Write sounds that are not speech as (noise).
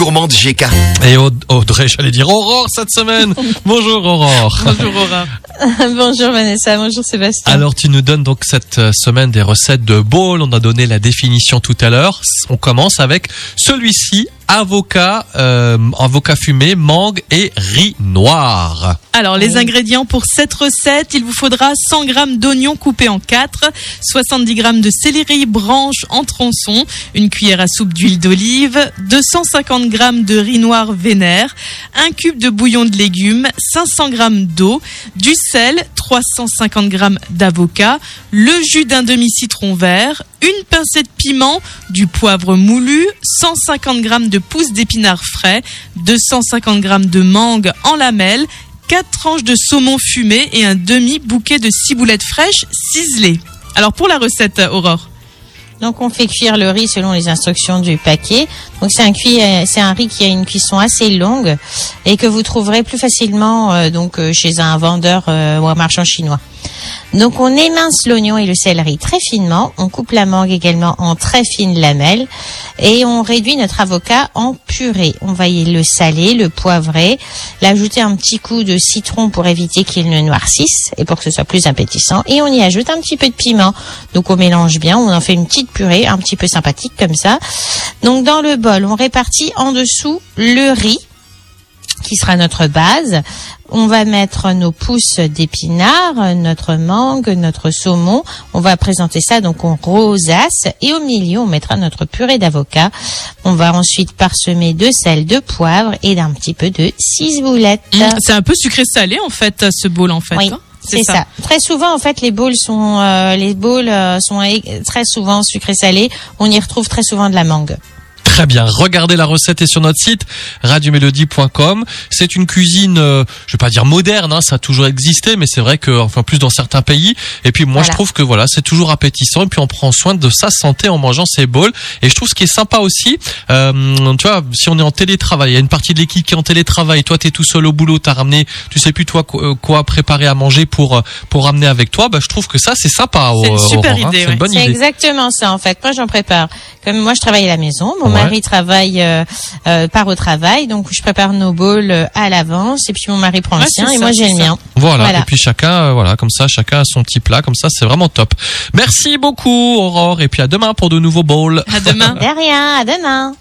gourmande GK. Et Aud- Audrey, j'allais dire Aurore cette semaine. (laughs) Bonjour Aurore. Bonjour Aura. (laughs) bonjour Vanessa, bonjour Sébastien. Alors tu nous donnes donc cette euh, semaine des recettes de bowl. On a donné la définition tout à l'heure. On commence avec celui-ci avocat, euh, avocat fumé, mangue et riz noir. Alors, les ingrédients pour cette recette, il vous faudra 100 g d'oignons coupés en 4, 70 g de céleri branche en tronçons, une cuillère à soupe d'huile d'olive, 250 g de riz noir vénère, un cube de bouillon de légumes, 500 g d'eau, du sel, 350 g d'avocat, le jus d'un demi-citron vert, une pincée de piment, du poivre moulu, 150 g de pousses d'épinards frais, 250 g de mangue en lamelles, 4 tranches de saumon fumé et un demi-bouquet de ciboulettes fraîches ciselées. Alors pour la recette, Aurore? Donc on fait cuire le riz selon les instructions du paquet. Donc c'est un cuit, euh, c'est un riz qui a une cuisson assez longue et que vous trouverez plus facilement euh, donc euh, chez un vendeur ou un marchand chinois. Donc on émince l'oignon et le céleri très finement, on coupe la mangue également en très fines lamelles et on réduit notre avocat en purée. On va y le saler, le poivrer, l'ajouter un petit coup de citron pour éviter qu'il ne noircisse et pour que ce soit plus appétissant et on y ajoute un petit peu de piment. Donc on mélange bien, on en fait une petite purée un petit peu sympathique comme ça. Donc dans le bol, on répartit en dessous le riz qui sera notre base. On va mettre nos pousses d'épinards, notre mangue, notre saumon. On va présenter ça donc en rosace et au milieu on mettra notre purée d'avocat. On va ensuite parsemer de sel, de poivre et d'un petit peu de ciboulette. C'est un peu sucré-salé en fait, ce bol en fait. Oui. hein C'est ça. Très souvent, en fait, les bowls sont euh, les bowls euh, sont très souvent sucrés salés. On y retrouve très souvent de la mangue. Très bien. Regardez la recette est sur notre site radiomélodie.com. C'est une cuisine, euh, je vais pas dire moderne, hein, ça a toujours existé, mais c'est vrai que, enfin, plus dans certains pays. Et puis moi, Voilà. je trouve que voilà, c'est toujours appétissant. Et puis on prend soin de sa santé en mangeant ces bowls. Et je trouve ce qui est sympa aussi, euh, tu vois, si on est en télétravail, il y a une partie de l'équipe qui est en télétravail. Toi, t'es tout seul au boulot, t'as ramené, tu sais plus toi quoi, euh, préparer à manger pour euh, pour ramener avec toi. Bah, je trouve que ça, c'est sympa. C'est une euh, super Aurore, hein. idée, C'est ouais. une bonne C'est idée. exactement ça, en fait. Moi, j'en prépare. Comme moi, je travaille à la maison. Mon Ouais. mari travaille euh, euh, part au travail, donc je prépare nos bowls euh, à l'avance. Et puis mon mari prend le Ouais, sien et moi j'ai le mien. Voilà. Voilà. Et puis chacun, euh, voilà, comme ça, chacun a son petit plat, comme ça, c'est vraiment top. Merci beaucoup, Aurore, et puis à demain pour de nouveaux bowls. À demain. (laughs) De rien. À demain.